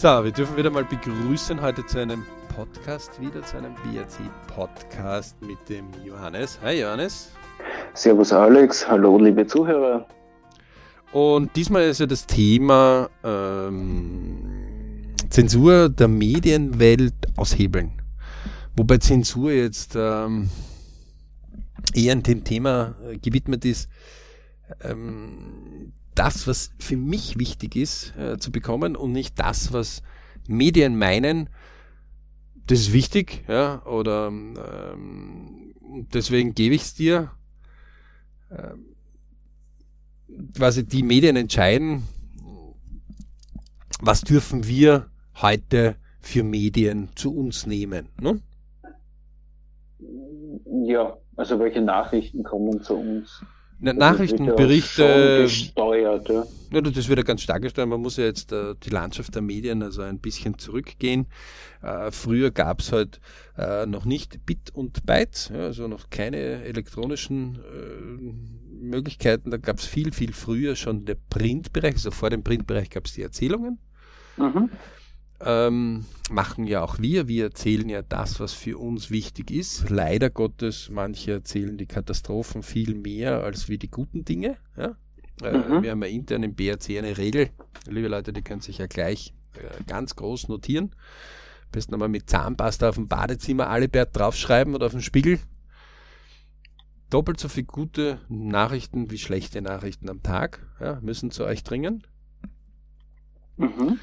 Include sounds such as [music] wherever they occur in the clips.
So, wir dürfen wieder mal begrüßen heute zu einem Podcast, wieder zu einem BRC-Podcast mit dem Johannes. Hi Johannes. Servus Alex, hallo liebe Zuhörer. Und diesmal ist ja das Thema ähm, Zensur der Medienwelt aushebeln. Wobei Zensur jetzt ähm, eher dem Thema gewidmet ist, ähm, das, was für mich wichtig ist, äh, zu bekommen und nicht das, was Medien meinen, das ist wichtig, ja, oder ähm, deswegen gebe ich es dir. Ähm, quasi die Medien entscheiden, was dürfen wir heute für Medien zu uns nehmen. Ne? Ja, also welche Nachrichten kommen zu uns? Na, Nachrichtenberichte. Gesteuert, ja. ja. Das wird ja ganz stark gesteuert. Man muss ja jetzt äh, die Landschaft der Medien also ein bisschen zurückgehen. Äh, früher gab es halt äh, noch nicht Bit und Bytes, ja, also noch keine elektronischen äh, Möglichkeiten. Da gab es viel, viel früher schon der Printbereich. Also vor dem Printbereich gab es die Erzählungen. Mhm ähm, machen ja auch wir. Wir erzählen ja das, was für uns wichtig ist. Leider Gottes, manche erzählen die Katastrophen viel mehr als wie die guten Dinge. Ja? Äh, mhm. Wir haben ja intern im BRC eine Regel. Liebe Leute, die können sich ja gleich äh, ganz groß notieren. Am besten einmal mit Zahnpasta auf dem Badezimmer Alibert draufschreiben oder auf dem Spiegel. Doppelt so viele gute Nachrichten wie schlechte Nachrichten am Tag ja, müssen zu euch dringen. Mhm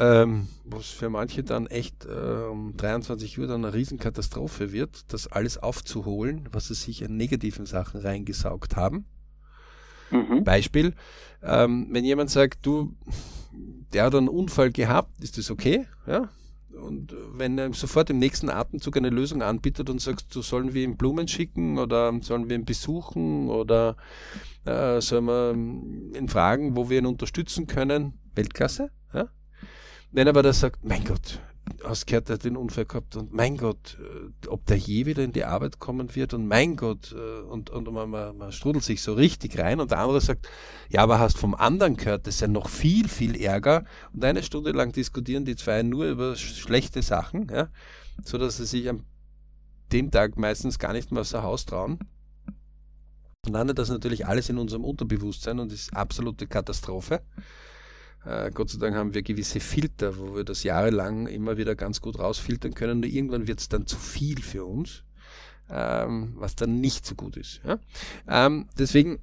ähm, was für manche dann echt äh, um 23 Uhr dann eine Riesenkatastrophe wird, das alles aufzuholen, was sie sich an negativen Sachen reingesaugt haben. Mhm. Beispiel, ähm, wenn jemand sagt, du, der hat einen Unfall gehabt, ist das okay? Ja? Und wenn er sofort im nächsten Atemzug eine Lösung anbietet und sagt, du sollen wir ihm Blumen schicken oder sollen wir ihn besuchen oder äh, sollen wir ihn fragen, wo wir ihn unterstützen können, Weltklasse, Wenn aber der sagt, mein Gott, hast gehört, er hat den Unfall gehabt und mein Gott, äh, ob der je wieder in die Arbeit kommen wird und mein Gott, äh, und, und man, man, man strudelt sich so richtig rein und der andere sagt, ja, aber hast vom anderen gehört, das ist ja noch viel, viel ärger und eine Stunde lang diskutieren die zwei nur über schlechte Sachen, ja, so sie sich am dem Tag meistens gar nicht mehr aus der Haus trauen. Dann landet das natürlich alles in unserem Unterbewusstsein und ist absolute Katastrophe. Äh, Gott sei Dank haben wir gewisse Filter, wo wir das jahrelang immer wieder ganz gut rausfiltern können. Nur irgendwann wird es dann zu viel für uns, ähm, was dann nicht so gut ist. Ähm, deswegen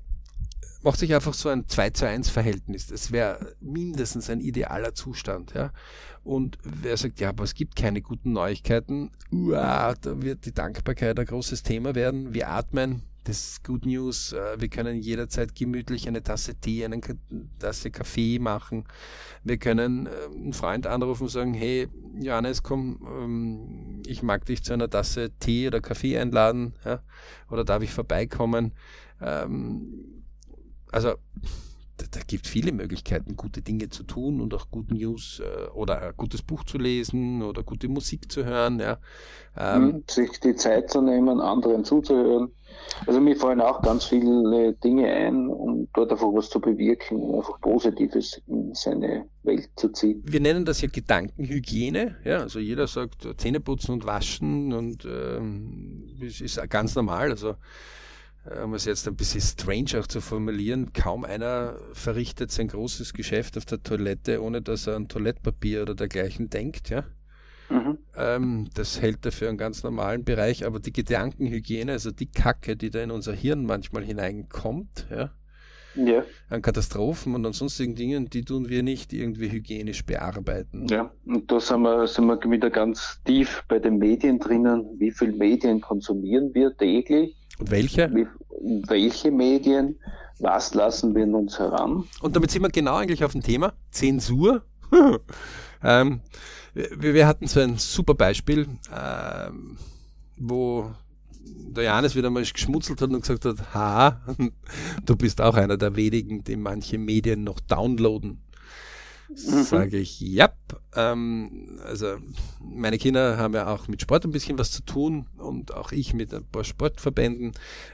macht sich einfach so ein 2 zu 1 Verhältnis. Das wäre mindestens ein idealer Zustand. Und wer sagt, ja, aber es gibt keine guten Neuigkeiten, da wird die Dankbarkeit ein großes Thema werden. Wir atmen, das ist Good News. Äh, wir können jederzeit gemütlich eine Tasse Tee, eine Tasse Kaffee machen. Wir können äh, einen Freund anrufen und sagen, hey, Johannes, komm, ähm, ich mag dich zu einer Tasse Tee oder Kaffee einladen, ja? oder darf ich vorbeikommen? Ähm, also, da, gibt viele Möglichkeiten, gute Dinge zu tun und auch gute News äh, oder ein gutes Buch zu lesen oder gute Musik zu hören. Ja. Ähm, sich die Zeit zu nehmen, anderen zuzuhören. Also mir fallen auch ganz viele Dinge ein, um dort einfach was zu bewirken, um einfach Positives in seine Welt zu ziehen. Wir nennen das ja Gedankenhygiene. Ja, also jeder sagt Zähneputzen und waschen und ähm, das ist ganz normal. Also äh, um es jetzt ein bisschen strange auch zu formulieren, kaum einer verrichtet sein großes Geschäft auf der Toilette, ohne dass er an Toilettpapier oder dergleichen denkt, ja. Mhm. Ähm, das hält er für einen ganz normalen Bereich, aber die Gedankenhygiene, also die Kacke, die da in unser Hirn manchmal hineinkommt, ja, ja. an Katastrophen und an sonstigen Dingen, die tun wir nicht irgendwie hygienisch bearbeiten. Ja, und da sind wir, sind wir wieder ganz tief bei den Medien drinnen. Wie viel Medien konsumieren wir täglich? Und welche? Wie, welche Medien? Was lassen wir in uns heran? Und damit sind wir genau eigentlich auf dem Thema Zensur. [laughs] ähm, wir, wir, hatten so ein super Beispiel, ähm, wo der Janis wieder mal geschmutzelt hat und gesagt hat, ha, [laughs] du bist auch einer der wenigen, die manche Medien noch downloaden. Mhm. Sage ich, ja. Ähm, also meine Kinder haben ja auch mit Sport ein bisschen was zu tun und auch ich mit ein paar Sportverbänden,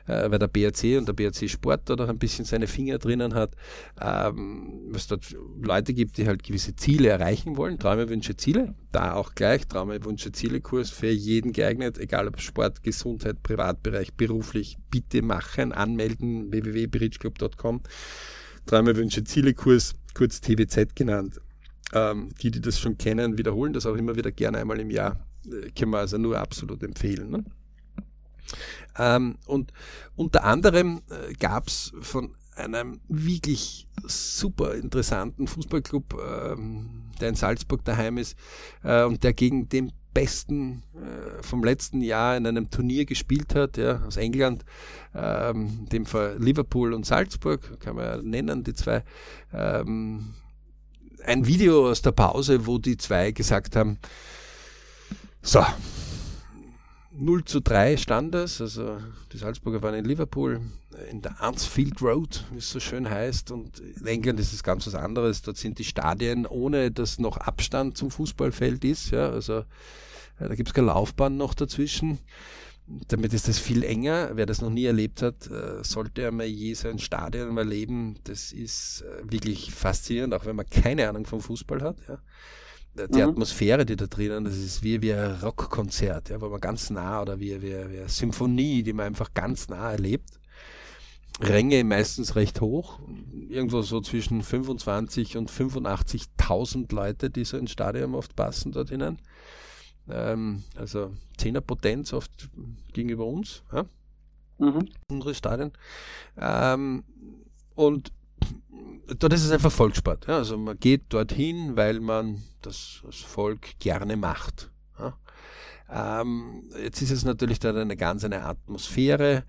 äh, weil der BRC und der BRC Sport da auch ein bisschen seine Finger drinnen hat, ähm, was dort Leute gibt, die halt gewisse Ziele erreichen wollen, Träume, Wünsche, Ziele. Da auch gleich Träume, Wünsche, Ziele Kurs für jeden geeignet, egal ob Sport, Gesundheit, Privatbereich, beruflich, bitte machen, anmelden, www.bridgeclub.com. Träume, Wünsche, Ziele Kurs kurz TWZ genannt. Ähm, die, die das schon kennen, wiederholen das auch immer wieder gerne einmal im Jahr. Äh, können wir also nur absolut empfehlen. Ne? Ähm, und unter anderem äh, gab es von einem wirklich super interessanten Fußballclub, ähm, der in Salzburg daheim ist äh, und der gegen den besten äh, vom letzten Jahr in einem Turnier gespielt hat, ja, aus England, ähm, dem Fall Liverpool und Salzburg, kann man ja nennen, die zwei. Ähm, ein Video aus der Pause, wo die zwei gesagt haben, so, 0 zu 3 stand es, also die Salzburger waren in Liverpool, in der Ansfield Road, wie es so schön heißt, und in England ist es ganz was anderes, dort sind die Stadien, ohne dass noch Abstand zum Fußballfeld ist, ja, also äh, da gibt es keine Laufbahn noch dazwischen. Damit ist das viel enger. Wer das noch nie erlebt hat, äh, sollte einmal je so ein Stadion erleben. Das ist äh, wirklich faszinierend, auch wenn man keine Ahnung vom Fußball hat. Ja die mhm. Atmosphäre, die da drinnen, das ist wie, wie ein Rockkonzert, ja, wo man ganz nah oder wie, wie, wie eine Symphonie, die man einfach ganz nah erlebt. Ränge meistens recht hoch, irgendwo so zwischen 25 und 85.000 Leute, die so ins Stadion oft passen dort hinein. Ähm, also 10er Potenz oft gegenüber uns, ja? mhm. unsere Stadien. Ähm, und dort ist es einfach Volkssport. Ja? Also man geht dorthin, weil man das als Volk gerne macht. Ja? Ähm, jetzt ist es natürlich dort eine ganz eine Atmosphäre.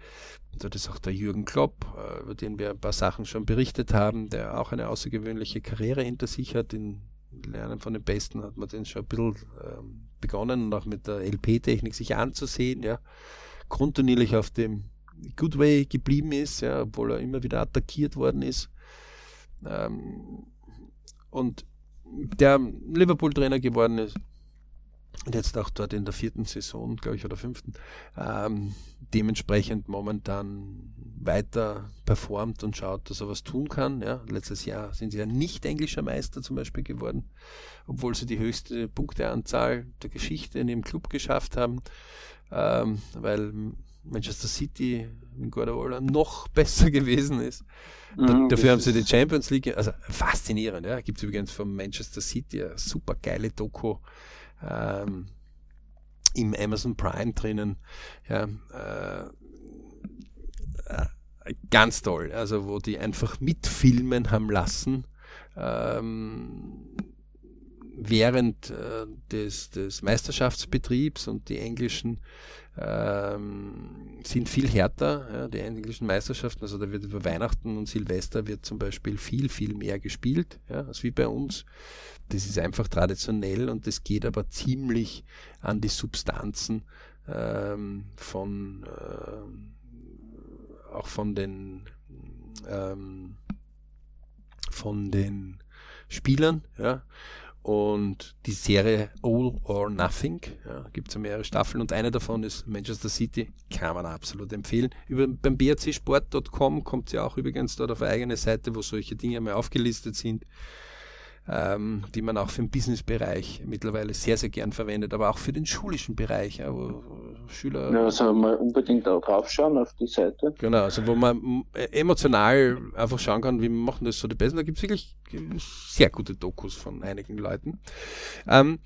Dort ist auch der Jürgen Klopp, äh, über den wir ein paar Sachen schon berichtet haben, der auch eine außergewöhnliche Karriere hinter sich hat. In Lernen von den Besten hat man den schon ein bisschen ähm, begonnen und auch mit der LP-Technik sich anzusehen. Ja. Kontinuierlich auf dem Good Way geblieben ist, ja, obwohl er immer wieder attackiert worden ist. Ähm, und der Liverpool-Trainer geworden ist und jetzt auch dort in der vierten Saison, glaube ich, oder fünften, ähm, dementsprechend momentan weiter performt und schaut, dass er was tun kann. Ja, letztes Jahr sind sie ja nicht englischer Meister zum Beispiel geworden, obwohl sie die höchste Punkteanzahl der Geschichte in ihrem Club geschafft haben, ähm, weil Manchester City in Guardiola noch [laughs] besser gewesen ist. Mhm, dafür haben sie die Champions League, also faszinierend, ja. Gibt es übrigens von Manchester City eine super geile Doku ähm, im Amazon Prime drinnen. Ja, äh, äh, ganz toll, also wo die einfach mitfilmen haben lassen. Ähm, während äh, des, des Meisterschaftsbetriebs und die englischen ähm, sind viel härter, ja, die englischen Meisterschaften. Also da wird über Weihnachten und Silvester wird zum Beispiel viel, viel mehr gespielt, ja, als wie bei uns. Das ist einfach traditionell und das geht aber ziemlich an die Substanzen ähm, von äh, auch von den ähm, von den Spielern, ja. Und die Serie All or Nothing, ja, gibt es ja mehrere Staffeln und eine davon ist Manchester City, kann man absolut empfehlen. Über, beim brcsport.com kommt sie ja auch übrigens dort auf eine eigene Seite, wo solche Dinge mal aufgelistet sind ähm, die man auch für den Businessbereich mittlerweile sehr, sehr gern verwendet, aber auch für den schulischen Bereich, ja, wo Schüler. Ja, also mal unbedingt auch draufschauen auf die Seite. Genau, also wo man emotional einfach schauen kann, wie machen das so die Besten. Da gibt es wirklich sehr gute Dokus von einigen Leuten. Ähm,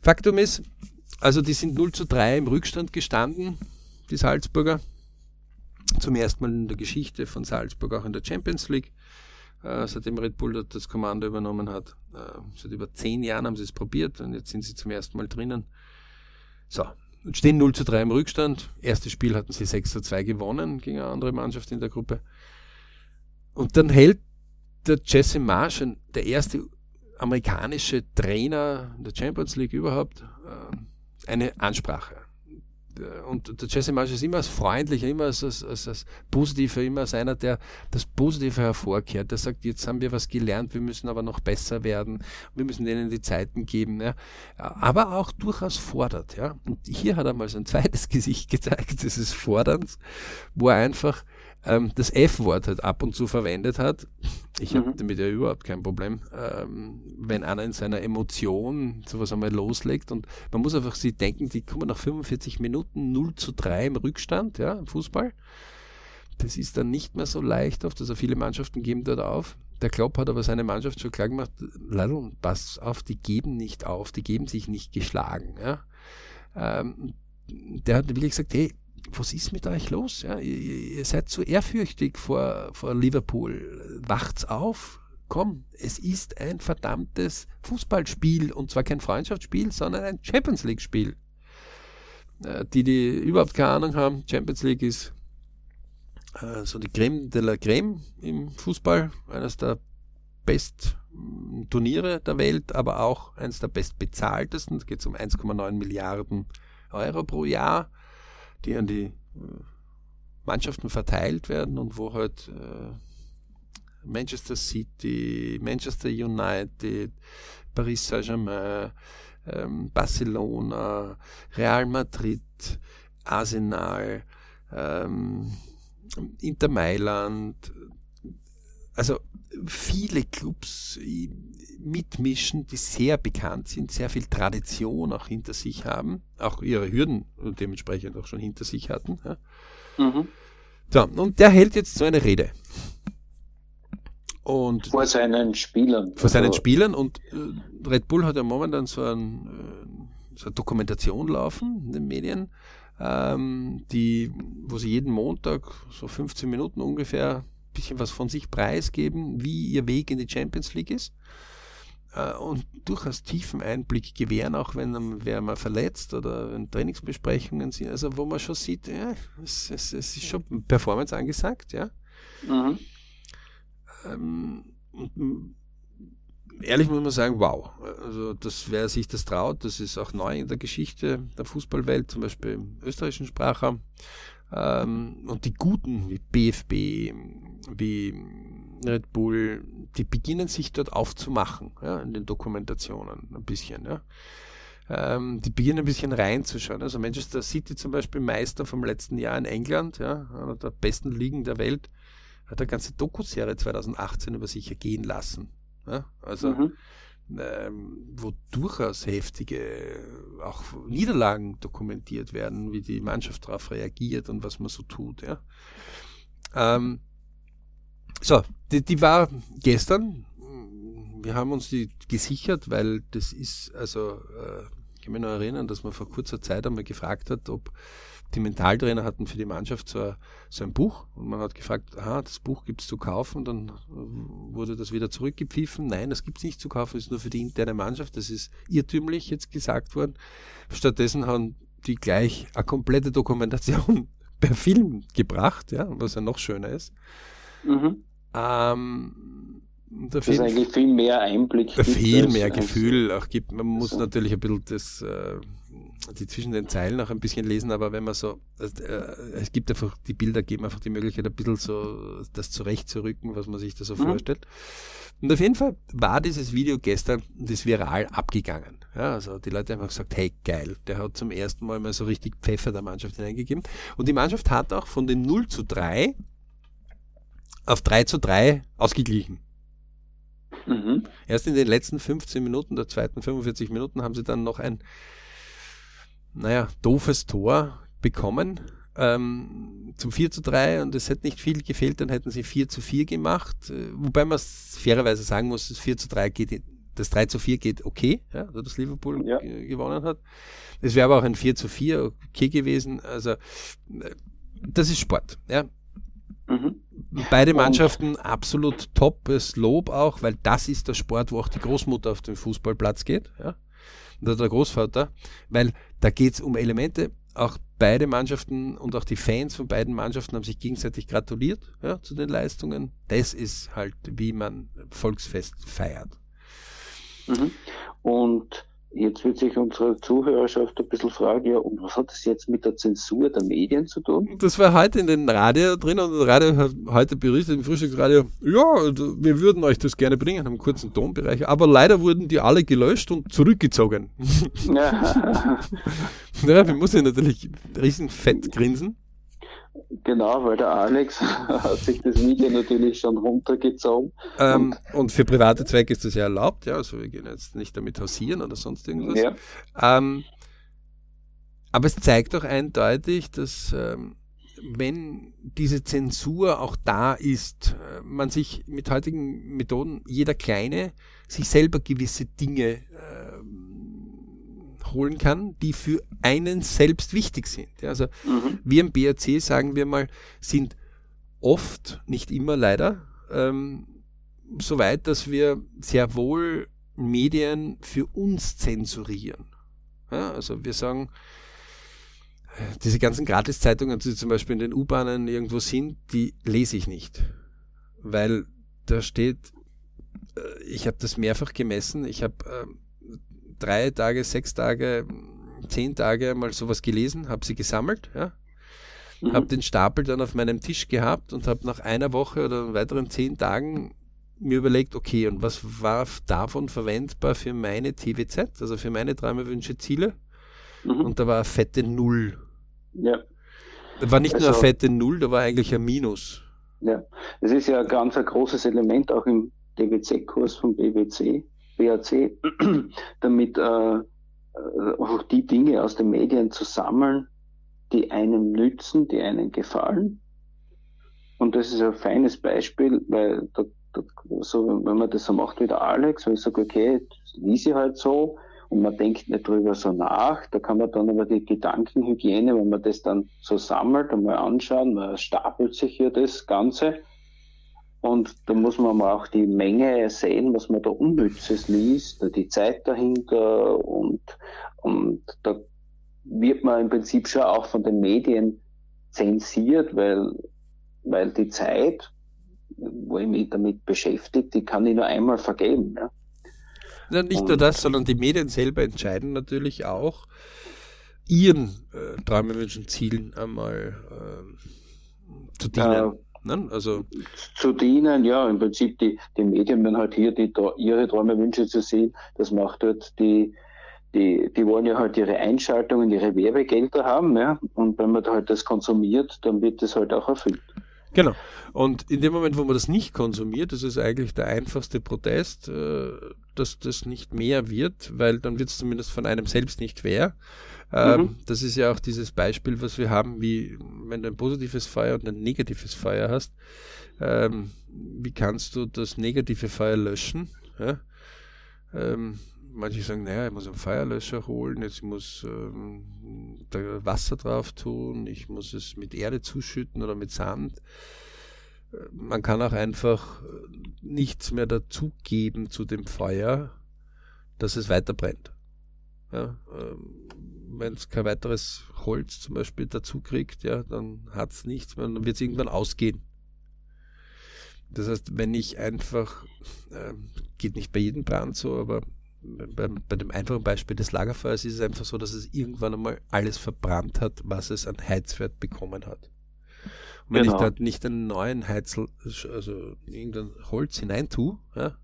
Faktum ist, also die sind 0 zu 3 im Rückstand gestanden, die Salzburger. Zum ersten Mal in der Geschichte von Salzburg auch in der Champions League äh, seitdem Red Bull das Kommando übernommen hat. Äh, seit über zehn Jahren haben sie es probiert und jetzt sind sie zum ersten Mal drinnen. So, stehen 0 zu 3 im Rückstand. Erstes Spiel hatten sie 6 zu 2 gewonnen gegen eine andere Mannschaft in der Gruppe. Und dann hält der Jesse Marsh, der erste amerikanische Trainer der Champions League überhaupt, äh, eine Ansprache. Und der Jesse Marsch ist immer als freundlicher, immer als, als, als, als positiver, immer als einer, der das Positive hervorkehrt. Der sagt, jetzt haben wir was gelernt, wir müssen aber noch besser werden, wir müssen denen die Zeiten geben. Ja. Aber auch durchaus fordert. Ja. Und hier hat er mal sein zweites [laughs] Gesicht gezeigt, dieses Forderns, wo er einfach ähm, das F-Wort halt ab und zu verwendet hat. Ich habe mhm. damit ja überhaupt kein Problem, ähm, wenn einer in seiner Emotion sowas einmal loslegt und man muss einfach sich denken, die kommen nach 45 Minuten 0 zu 3 im Rückstand, ja, im Fußball. Das ist dann nicht mehr so leicht oft, also viele Mannschaften geben dort auf. Der Klopp hat aber seine Mannschaft schon klar gemacht, Ladl, pass auf, die geben nicht auf, die geben sich nicht geschlagen. Ja. Ähm, der hat wirklich gesagt, hey, was ist mit euch los? Ja, ihr, ihr, seid zu ehrfürchtig vor, vor Liverpool. Wacht's auf. Komm, es ist ein verdammtes Fußballspiel und zwar kein Freundschaftsspiel, sondern ein Champions League Spiel. Äh, die, die überhaupt keine Ahnung haben, Champions League ist äh, so die Creme de la Creme im Fußball, eines der best Turniere der Welt, aber auch eines der bestbezahltesten. Es geht um 1,9 Milliarden Euro pro Jahr die an die äh, Mannschaften verteilt werden und wo halt äh, Manchester City, Manchester United, Paris Saint-Germain, ähm, Barcelona, Real Madrid, Arsenal, ähm, Inter Mailand, also viele Clubs mitmischen, die sehr bekannt sind, sehr viel Tradition auch hinter sich haben, auch ihre Hürden dementsprechend auch schon hinter sich hatten. Ja. Mhm. So, und der hält jetzt so eine Rede. Und vor seinen Spielern. Vor seinen also, Spielern und äh, Red Bull hat ja momentan so, ein, äh, so eine Dokumentation laufen in den Medien, ähm, die, wo sie jeden Montag so 15 Minuten ungefähr bisschen was von sich preisgeben, wie ihr Weg in die Champions League ist. Äh, und durchaus tiefen Einblick gewähren, auch wenn wer mal verletzt oder wenn Trainingsbesprechungen sind, also wo man schon sieht, ja, es, es, es ist schon Performance angesagt, ja. Mhm. Ähm, ehrlich muss man sagen, wow. Also das, wer sich das traut, das ist auch neu in der Geschichte der Fußballwelt, zum Beispiel im österreichischen Sprachraum. Ähm, und die Guten wie BFB, wie Red Bull, die beginnen sich dort aufzumachen, ja, in den Dokumentationen ein bisschen, ja. Ähm, die beginnen ein bisschen reinzuschauen. Also Manchester City zum Beispiel, Meister vom letzten Jahr in England, ja, einer der besten Ligen der Welt, hat eine ganze Dokuserie 2018 über sich ergehen lassen. Ja. Also mhm. ähm, wo durchaus heftige auch Niederlagen dokumentiert werden, wie die Mannschaft darauf reagiert und was man so tut. Ja. Ähm, so, die, die war gestern. Wir haben uns die gesichert, weil das ist, also, äh, ich kann mich noch erinnern, dass man vor kurzer Zeit einmal gefragt hat, ob die Mentaltrainer hatten für die Mannschaft so, so ein Buch und man hat gefragt, aha, das Buch gibt es zu kaufen, dann wurde das wieder zurückgepfiffen. Nein, das gibt es nicht zu kaufen, ist nur für die interne Mannschaft, das ist irrtümlich jetzt gesagt worden. Stattdessen haben die gleich eine komplette Dokumentation [laughs] per Film gebracht, ja, was ja noch schöner ist. Mhm. Ähm, das ist eigentlich viel mehr Einblick. Viel mehr Gefühl auch gibt. Man muss so. natürlich ein bisschen das, äh, die zwischen den Zeilen auch ein bisschen lesen, aber wenn man so, äh, es gibt einfach, die Bilder geben einfach die Möglichkeit, ein bisschen so das zurechtzurücken, was man sich da so mhm. vorstellt. Und auf jeden Fall war dieses Video gestern das viral abgegangen. Ja, also die Leute haben einfach gesagt, hey geil, der hat zum ersten Mal mal so richtig Pfeffer der Mannschaft hineingegeben. Und die Mannschaft hat auch von den 0 zu 3 auf 3 zu 3 ausgeglichen. Mhm. Erst in den letzten 15 Minuten der zweiten 45 Minuten haben sie dann noch ein, naja, doofes Tor bekommen ähm, zum 4 zu 3 und es hätte nicht viel gefehlt, dann hätten sie 4 zu 4 gemacht. Äh, wobei man es fairerweise sagen muss, das 4 zu 3 geht, das 3 zu 4 geht okay, ja, dass Liverpool ja. gewonnen hat. Es wäre aber auch ein 4 zu 4 okay gewesen. Also äh, das ist Sport. Ja. Mhm. Beide Mannschaften absolut toppes Lob auch, weil das ist der Sport, wo auch die Großmutter auf den Fußballplatz geht, ja, oder der Großvater, weil da geht es um Elemente. Auch beide Mannschaften und auch die Fans von beiden Mannschaften haben sich gegenseitig gratuliert ja, zu den Leistungen. Das ist halt, wie man Volksfest feiert. Mhm. Und Jetzt wird sich unsere Zuhörerschaft ein bisschen fragen, ja, und was hat das jetzt mit der Zensur der Medien zu tun? Das war heute in den Radio drin und das Radio hat heute berichtet im Frühstücksradio, ja, wir würden euch das gerne bringen, haben einen kurzen Tonbereich, aber leider wurden die alle gelöscht und zurückgezogen. Ja, [laughs] ja wir müssen natürlich riesen fett grinsen. Genau, weil der Alex [laughs] hat sich das Video natürlich schon runtergezogen. Ähm, und, für private Zwecke ist das ja erlaubt, ja, also wir gehen jetzt nicht damit hausieren oder sonst irgendwas. Ja. Ähm, aber es zeigt doch eindeutig, dass ähm, wenn diese Zensur auch da ist, äh, man sich mit heutigen Methoden, jeder Kleine, sich selber gewisse Dinge holen kann, die für einen selbst wichtig sind. Ja, also mhm. wir im BRC, sagen wir mal, sind oft, nicht immer leider, ähm, so weit, dass wir sehr wohl Medien für uns zensurieren. Ja, also wir sagen, diese ganzen Gratiszeitungen, die zum Beispiel in den U-Bahnen irgendwo sind, die lese ich nicht. Weil da steht, äh, ich habe das mehrfach gemessen, ich habe ähm, drei Tage, sechs Tage, zehn Tage mal sowas gelesen, habe sie gesammelt, ja. Mhm. Habe den Stapel dann auf meinem Tisch gehabt und habe nach einer Woche oder weiteren zehn Tagen mir überlegt, okay, und was war davon verwendbar für meine TWZ, also für meine Träume, Wünsche, Ziele? Mhm. Und da war eine fette Null. Ja. Da war nicht also, nur eine fette Null, da war eigentlich ein Minus. Ja, das ist ja ein ganz ein großes Element auch im DWZ-Kurs vom BWC. BAC, [clears throat] damit äh, äh, auch die Dinge aus den Medien zu sammeln, die einem nützen, die einem gefallen. Und das ist ein feines Beispiel, weil da, da, so, wenn man das so macht wie der Alex, wenn ich sage, okay, das lese ich halt so und man denkt nicht drüber so nach, da kann man dann aber die Gedankenhygiene, wenn man das dann so sammelt, einmal anschauen, man stapelt sich hier das Ganze und da muss man mal auch die Menge sehen, was man da Unnützes liest, die Zeit dahinter und, und da wird man im Prinzip schon auch von den Medien zensiert, weil, weil die Zeit, wo ich mich damit beschäftige, die kann ich nur einmal vergeben. Ja. Ja, nicht und, nur das, sondern die Medien selber entscheiden natürlich auch ihren äh, Träumen, Wünschen, Zielen einmal äh, zu dienen. Äh, Ne? Also zu dienen, ja, im Prinzip die, die Medien werden halt hier die, ihre Träume, Wünsche zu sehen. Das macht dort die, die, die wollen ja halt ihre Einschaltungen, ihre Werbegelder haben, ja. Und wenn man da halt das konsumiert, dann wird das halt auch erfüllt. Genau. Und in dem Moment, wo man das nicht konsumiert, das ist eigentlich der einfachste Protest, äh, dass das nicht mehr wird, weil dann wird es zumindest von einem selbst nicht mehr. Ähm, mhm. Das ist ja auch dieses Beispiel, was wir haben, wie wenn du ein positives Feuer und ein negatives Feuer hast, ähm, wie kannst du das negative Feuer löschen? Ja? Manche sagen, naja, ich muss einen Feuerlöscher holen, jetzt muss ähm, da Wasser drauf tun, ich muss es mit Erde zuschütten oder mit Sand. Äh, man kann auch einfach nichts mehr dazugeben zu dem Feuer, dass es weiter brennt. Ja, ähm, wenn es kein weiteres Holz zum Beispiel dazu kriegt, ja, dann hat es nichts mehr, dann wird es irgendwann ausgehen. Das heißt, wenn ich einfach, äh, geht nicht bei jedem Brand so, aber bei, bei, dem einfachen Beispiel des Lagerfeuers ist es einfach so, dass es irgendwann einmal alles verbrannt hat, was es an Heizwert bekommen hat. Und wenn genau. ich dort nicht einen neuen Heizel, also irgendein Holz hinein tue, ja,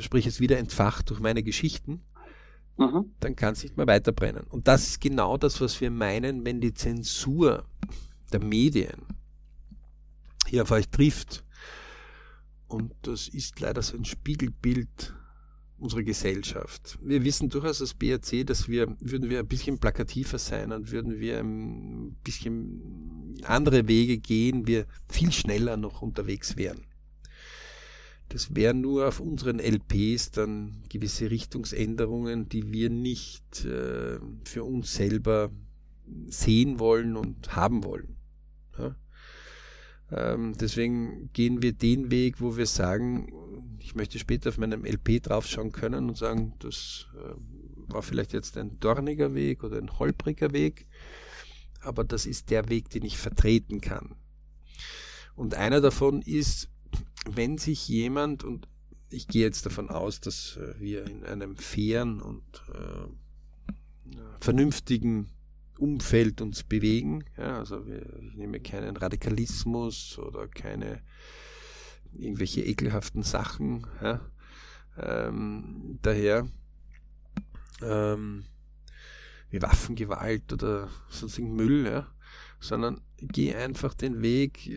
sprich es wieder entfacht durch meine Geschichten, mhm. dann kann es nicht mehr weiter brennen. Und das ist genau das, was wir meinen, wenn die Zensur der Medien hier auf euch trifft. Und das ist leider so ein Spiegelbild unserer Gesellschaft. Wir wissen durchaus als BRC, dass wir, würden wir ein bisschen plakativer sein und würden wir ein bisschen andere Wege gehen, wir viel schneller noch unterwegs wären. Das wären nur auf unseren LPs dann gewisse Richtungsänderungen, die wir nicht äh, für uns selber sehen wollen und haben wollen. Ja? Ähm, deswegen gehen wir den Weg, wo wir sagen, ich möchte später auf meinem LP draufschauen können und sagen, das äh, war vielleicht jetzt ein dorniger Weg oder ein holpriger Weg, aber das ist der Weg, den ich vertreten kann. Und einer davon ist, wenn sich jemand, und ich gehe jetzt davon aus, dass äh, wir in einem fairen und äh, vernünftigen Umfeld uns bewegen. Ja, also wir, ich nehme keinen Radikalismus oder keine irgendwelche ekelhaften Sachen. Ja. Ähm, daher ähm, wie Waffengewalt oder sonstigen Müll, ja, sondern geh einfach den Weg,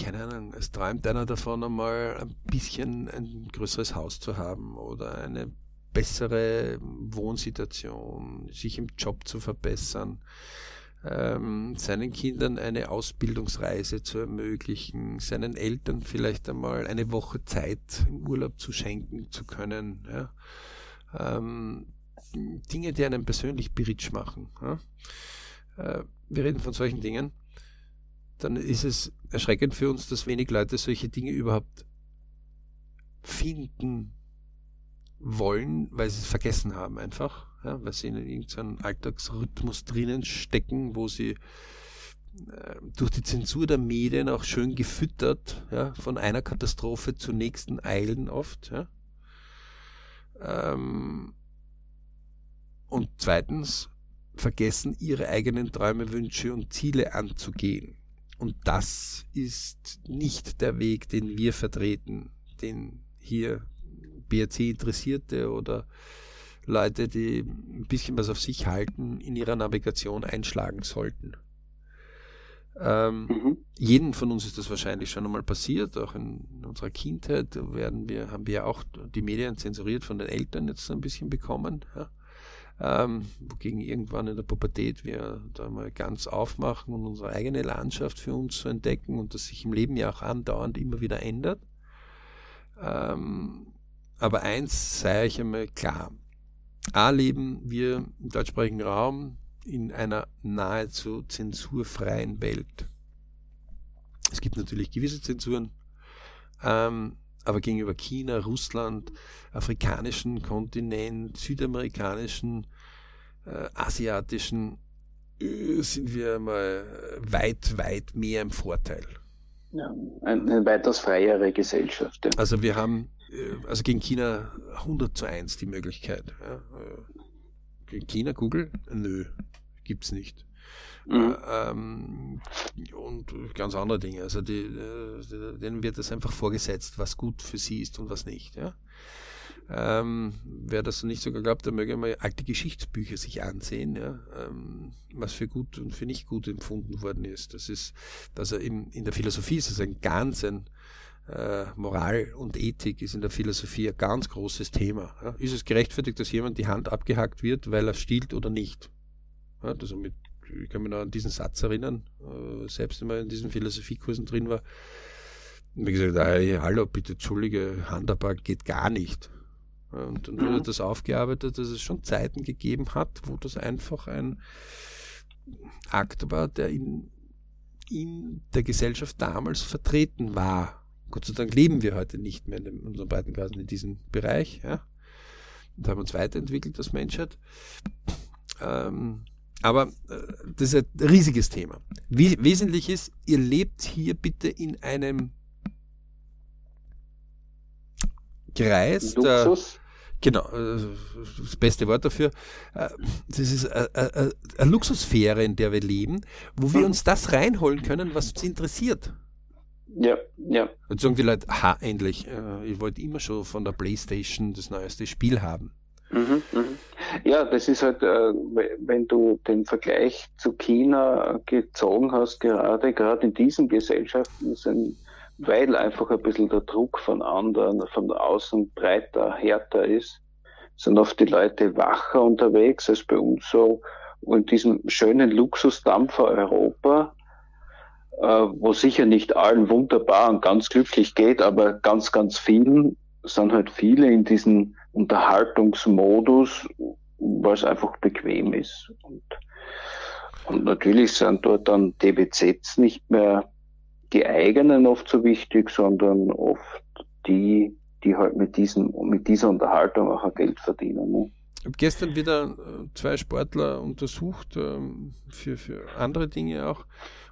keine Ahnung, es träumt einer davon einmal ein bisschen ein größeres Haus zu haben oder eine bessere Wohnsituation, sich im Job zu verbessern, ähm, seinen Kindern eine Ausbildungsreise zu ermöglichen, seinen Eltern vielleicht einmal eine Woche Zeit im Urlaub zu schenken zu können. Ja. Ähm, Dinge, die einen persönlich beritsch machen. Ja. Äh, wir reden von solchen Dingen, dann ist es erschreckend für uns, dass wenig Leute solche Dinge überhaupt finden wollen, weil sie es vergessen haben einfach, ja, weil sie in irgendeinem Alltagsrhythmus drinnen stecken, wo sie äh, durch die Zensur der Medien auch schön gefüttert, ja, von einer Katastrophe zur nächsten eilen oft. Ja. Ähm, und zweitens vergessen, ihre eigenen Träume, Wünsche und Ziele anzugehen. Und das ist nicht der Weg, den wir vertreten, den hier BRC-Interessierte oder Leute, die ein bisschen was auf sich halten, in ihrer Navigation einschlagen sollten. Ähm, mhm. Jeden von uns ist das wahrscheinlich schon einmal passiert, auch in unserer Kindheit werden wir, haben wir auch die Medien zensuriert von den Eltern jetzt ein bisschen bekommen. Ja ähm, wogegen irgendwann in der Pubertät wir da mal ganz aufmachen und unsere eigene Landschaft für uns zu entdecken und das sich im Leben ja auch andauernd immer wieder ändert. Ähm, aber eins sei ich einmal klar. A leben wir im deutschsprachigen Raum in einer nahezu zensurfreien Welt. Es gibt natürlich gewisse Zensuren, ähm, aber gegenüber China, Russland, afrikanischen Kontinent, südamerikanischen, äh, asiatischen äh, sind wir mal weit, weit mehr im Vorteil. Ja, eine weitaus freiere Gesellschaft. Ja. Also wir haben also gegen China 100 zu 1 die Möglichkeit. Ja. Äh, gegen China, Google? Nö, gibt's nicht. Mhm. Äh, ähm, und ganz andere Dinge. Also die, äh, denen wird es einfach vorgesetzt, was gut für sie ist und was nicht. Ja? Ähm, wer das nicht sogar glaubt, der möge mal alte Geschichtsbücher sich ansehen, ja? ähm, was für gut und für nicht gut empfunden worden ist. Das ist, also in, in der Philosophie ist es ein ganz ein äh, Moral und Ethik ist in der Philosophie ein ganz großes Thema. Ja? Ist es gerechtfertigt, dass jemand die Hand abgehackt wird, weil er stiehlt oder nicht? Ja, also mit ich kann mich noch an diesen Satz erinnern, äh, selbst wenn man in diesen Philosophiekursen drin war. Wie gesagt, hey, hallo, bitte, entschuldige, Handarbeit geht gar nicht. Und dann wurde das aufgearbeitet, dass es schon Zeiten gegeben hat, wo das einfach ein Akt war, der in, in der Gesellschaft damals vertreten war. Gott sei Dank leben wir heute nicht mehr in, unseren Breitengraden in diesem Bereich. Ja? Und haben uns weiterentwickelt als Menschheit. Ähm, aber äh, das ist ein riesiges Thema. Wesentlich ist, ihr lebt hier bitte in einem Kreis Luxus. Der, genau, äh, das beste Wort dafür. Äh, das ist eine Luxussphäre, in der wir leben, wo wir uns das reinholen können, was uns interessiert. Ja, ja. Und sagen die Leute, ha, endlich, ich wollte immer schon von der Playstation das neueste Spiel haben. Mhm, mh. Ja, das ist halt, äh, wenn du den Vergleich zu China gezogen hast, gerade, gerade in diesen Gesellschaften sind, weil einfach ein bisschen der Druck von anderen, von außen breiter, härter ist, sind oft die Leute wacher unterwegs als bei uns so. Und in diesem schönen Luxusdampfer Europa, äh, wo sicher nicht allen wunderbar und ganz glücklich geht, aber ganz, ganz vielen, sind halt viele in diesem Unterhaltungsmodus, weil es einfach bequem ist. Und, und natürlich sind dort dann DBZs nicht mehr die eigenen oft so wichtig, sondern oft die, die halt mit, diesem, mit dieser Unterhaltung auch ein Geld verdienen. Ne? Ich habe gestern wieder äh, zwei Sportler untersucht, ähm, für, für andere Dinge auch.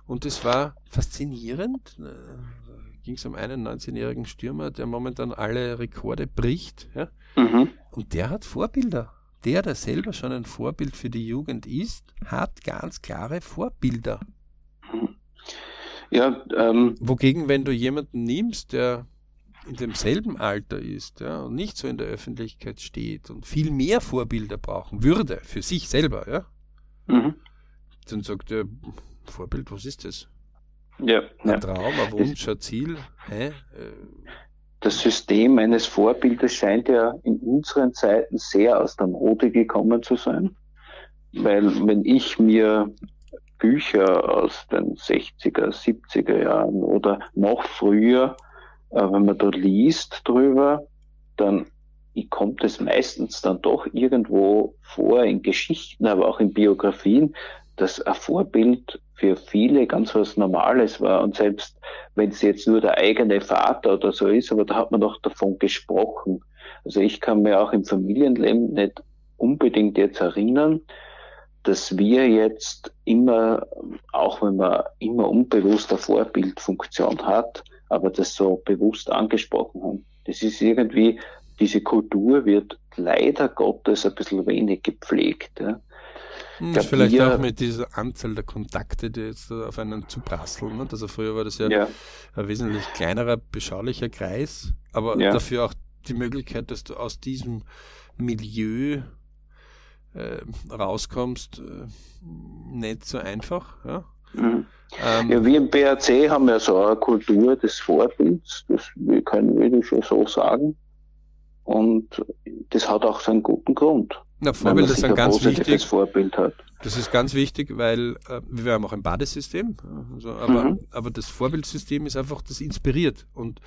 Und es war faszinierend. Äh, ging es um einen 19-jährigen Stürmer, der momentan alle Rekorde bricht. Ja? Mhm. Und der hat Vorbilder. Der, der selber schon ein Vorbild für die Jugend ist, hat ganz klare Vorbilder. Ja, ähm, Wogegen, wenn du jemanden nimmst, der in demselben Alter ist ja, und nicht so in der Öffentlichkeit steht und viel mehr Vorbilder brauchen würde für sich selber, ja, mhm. dann sagt er, Vorbild, was ist das? Ja, ein ja. Traum, ein Wunsch, ein Ziel. Hä? Das System eines Vorbildes scheint ja in unseren Zeiten sehr aus der Mode gekommen zu sein. Weil wenn ich mir Bücher aus den 60er, 70er Jahren oder noch früher, äh, wenn man da liest drüber, dann kommt es meistens dann doch irgendwo vor in Geschichten, aber auch in Biografien, dass ein Vorbild für viele ganz was Normales war. Und selbst wenn es jetzt nur der eigene Vater oder so ist, aber da hat man doch davon gesprochen. Also ich kann mir auch im Familienleben nicht unbedingt jetzt erinnern, dass wir jetzt immer, auch wenn man immer unbewusst eine Vorbildfunktion hat, aber das so bewusst angesprochen haben. Das ist irgendwie, diese Kultur wird leider Gottes ein bisschen wenig gepflegt. Ja. Hm, glaub, vielleicht auch mit dieser Anzahl der Kontakte, die jetzt auf einen zuprasseln. Ne? Also früher war das ja, ja, ein wesentlich kleinerer, beschaulicher Kreis, aber ja. dafür auch die Möglichkeit, dass du aus diesem Milieu äh, rauskommst, äh, nicht so einfach. Ja? Mhm. Ähm, ja, wir im BRC haben ja so eine Kultur des Vorbilds, das können wir schon so sagen. Und das hat auch seinen guten Grund. Na, Vorbilder sind ganz wichtig. Vorbild hat. Das ist ganz wichtig, weil äh, wir haben auch ein Badesystem, also, aber, mhm. aber das Vorbildsystem ist einfach, das inspiriert. Und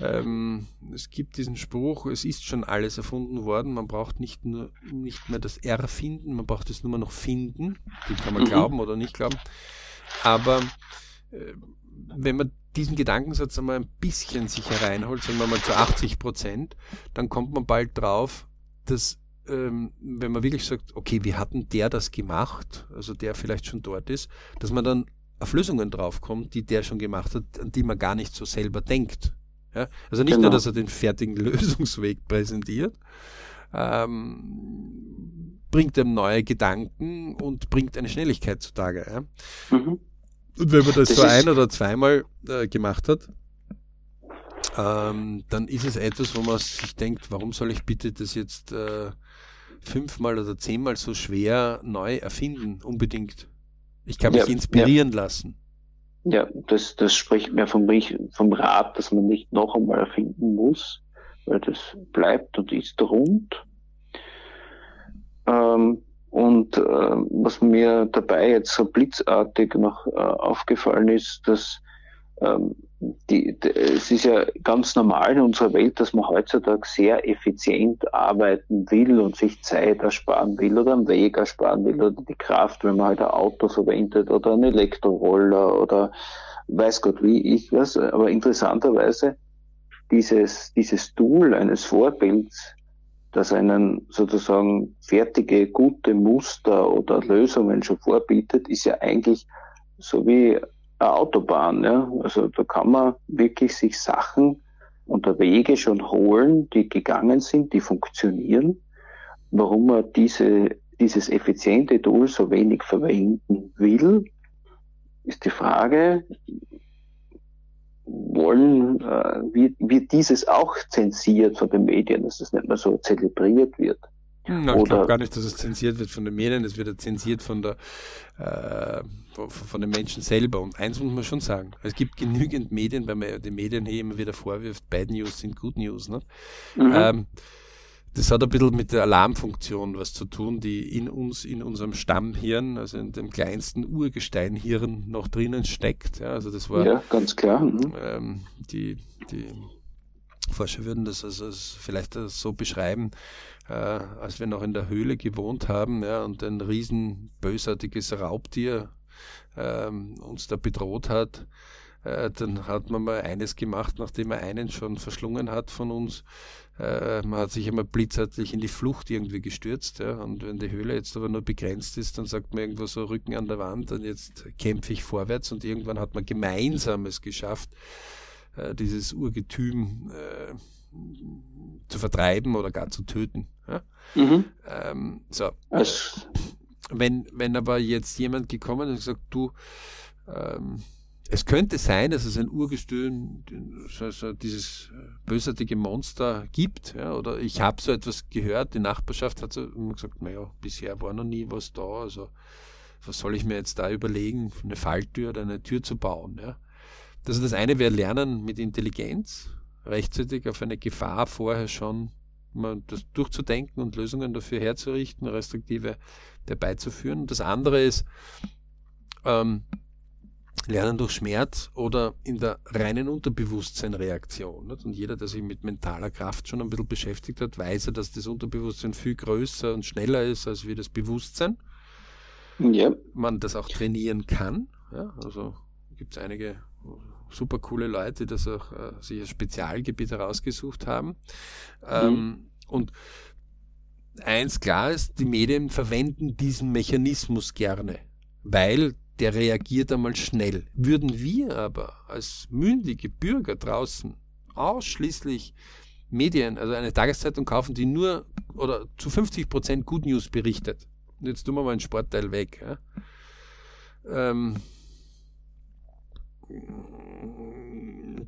ähm, es gibt diesen Spruch, es ist schon alles erfunden worden, man braucht nicht nur nicht mehr das Erfinden, man braucht es nur noch finden. Den kann man mhm. glauben oder nicht glauben. Aber äh, wenn man diesen Gedankensatz einmal ein bisschen sich hereinholt, sagen wir mal zu 80 Prozent, dann kommt man bald drauf, dass ähm, wenn man wirklich sagt, okay, wie hatten der das gemacht, also der vielleicht schon dort ist, dass man dann auf Lösungen draufkommt, die der schon gemacht hat, an die man gar nicht so selber denkt. Ja? Also nicht genau. nur, dass er den fertigen [laughs] Lösungsweg präsentiert, ähm, bringt einem neue Gedanken und bringt eine Schnelligkeit zutage. Ja? Mhm. Und wenn man das, das so ein oder zweimal äh, gemacht hat, ähm, dann ist es etwas, wo man sich denkt, warum soll ich bitte das jetzt äh, fünfmal oder zehnmal so schwer neu erfinden, unbedingt. Ich kann mich ja, inspirieren ja. lassen. Ja, das, das spricht mir vom, vom Rat, dass man nicht noch einmal erfinden muss, weil das bleibt und ist rund. Ähm, und äh, was mir dabei jetzt so blitzartig noch äh, aufgefallen ist, dass ähm, die, es ist ja ganz normal in unserer Welt, dass man heutzutage sehr effizient arbeiten will und sich Zeit ersparen will oder einen Weg ersparen will oder die Kraft, wenn man halt ein Auto verwendet oder einen Elektroroller oder weiß Gott wie ich was. Aber interessanterweise dieses, dieses Tool eines Vorbilds, das einen sozusagen fertige, gute Muster oder Lösungen schon vorbietet, ist ja eigentlich so wie Autobahn. Ja? Also da kann man wirklich sich Sachen unter Wege schon holen, die gegangen sind, die funktionieren. Warum man diese, dieses effiziente Tool so wenig verwenden will, ist die Frage, wollen, äh, wird, wird dieses auch zensiert von den Medien, dass das nicht mehr so zelebriert wird? Na, ich glaube gar nicht, dass es zensiert wird von den Medien, es wird ja zensiert von, der, äh, von den Menschen selber. Und eins muss man schon sagen, es gibt genügend Medien, weil man ja den Medien hier immer wieder vorwirft, Bad News sind Good News. Ne? Mhm. Ähm, das hat ein bisschen mit der Alarmfunktion was zu tun, die in uns, in unserem Stammhirn, also in dem kleinsten Urgesteinhirn noch drinnen steckt. Ja, also das war ja, ganz klar. Mhm. Ähm, die, die Forscher würden das also vielleicht so beschreiben, äh, als wir noch in der Höhle gewohnt haben ja, und ein riesen bösartiges Raubtier ähm, uns da bedroht hat. Äh, dann hat man mal eines gemacht, nachdem er einen schon verschlungen hat von uns. Äh, man hat sich einmal blitzartig in die Flucht irgendwie gestürzt. Ja, und wenn die Höhle jetzt aber nur begrenzt ist, dann sagt man irgendwo so Rücken an der Wand und jetzt kämpfe ich vorwärts und irgendwann hat man gemeinsam es geschafft, äh, dieses Urgetüm äh, zu vertreiben oder gar zu töten. Ja? Mhm. Ähm, so. Wenn, wenn aber jetzt jemand gekommen ist und gesagt, du, ähm, es könnte sein, dass es ein Urgestüm, so, so dieses bösartige Monster gibt, ja, oder ich habe so etwas gehört, die Nachbarschaft hat so gesagt, naja, bisher war noch nie was da, also was soll ich mir jetzt da überlegen, eine Falltür oder eine Tür zu bauen, ja. Also das eine wäre Lernen mit Intelligenz, rechtzeitig auf eine Gefahr vorher schon mal das durchzudenken und Lösungen dafür herzurichten, restriktive herbeizuführen. Das andere ist, ähm, Lernen durch Schmerz oder in der reinen Unterbewusstseinreaktion. Und jeder, der sich mit mentaler Kraft schon ein bisschen beschäftigt hat, weiß ja, dass das Unterbewusstsein viel größer und schneller ist als wie das Bewusstsein. Ja. Man das auch trainieren kann. Ja, also gibt es einige super coole Leute, die das auch äh, sich als Spezialgebiet herausgesucht haben. Ähm, mhm. Und eins klar ist, die Medien verwenden diesen Mechanismus gerne, weil der reagiert einmal schnell. Würden wir aber als mündige Bürger draußen ausschließlich Medien, also eine Tageszeitung kaufen, die nur oder zu 50 Prozent Good News berichtet, jetzt tun wir mal einen Sportteil weg, ja, ähm,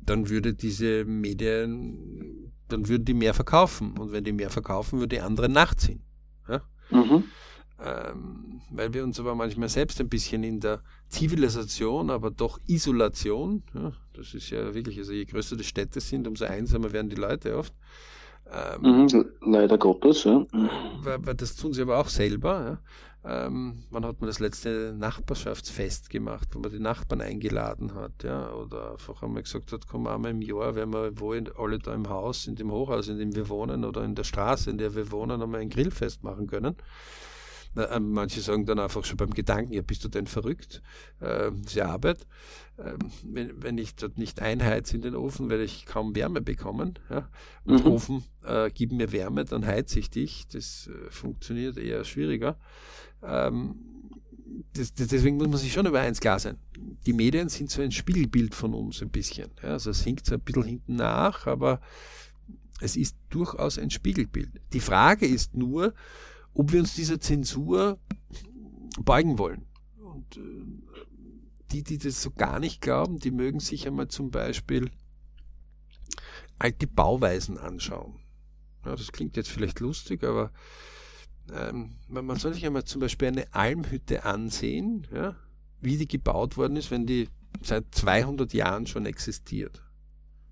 dann würde diese Medien, dann würden die mehr verkaufen. Und wenn die mehr verkaufen, würde die andere nachziehen. Ja? Mhm ähm, weil wir uns aber manchmal selbst ein bisschen in der Zivilisation, aber doch Isolation, ja, das ist ja wirklich, also je größer die Städte sind, umso einsamer werden die Leute oft. Ähm, mhm, leider Gottes, ja. Weil, weil, das tun sie aber auch selber. Ja. Ähm, wann hat man das letzte Nachbarschaftsfest gemacht, wo man die Nachbarn eingeladen hat, ja, oder einfach einmal gesagt hat, komm einmal im Jahr, wenn wir wo in, alle da im Haus, in dem Hochhaus, in dem wir wohnen, oder in der Straße, in der wir wohnen, einmal ein Grillfest machen können. Äh, manche sagen dann einfach schon beim Gedanken, ja, bist du denn verrückt? Äh, ja Arbeit. Äh, wenn, wenn ich dort nicht einheize in den Ofen, werde ich kaum Wärme bekommen. Ja? Und mhm. Ofen, äh, gib mir Wärme, dann heize ich dich. Das äh, funktioniert eher schwieriger. Ähm, das, das, deswegen muss man sich schon über eins klar sein. Die Medien sind so ein Spiegelbild von uns ein bisschen. Ja? Also es hinkt so ein bisschen hinten nach, aber es ist durchaus ein Spiegelbild. Die Frage ist nur, ob wir uns dieser Zensur beugen wollen. Und äh, die, die das so gar nicht glauben, die mögen sich einmal zum Beispiel alte Bauweisen anschauen. Ja, das klingt jetzt vielleicht lustig, aber ähm, man soll sich einmal zum Beispiel eine Almhütte ansehen, ja, wie die gebaut worden ist, wenn die seit 200 Jahren schon existiert.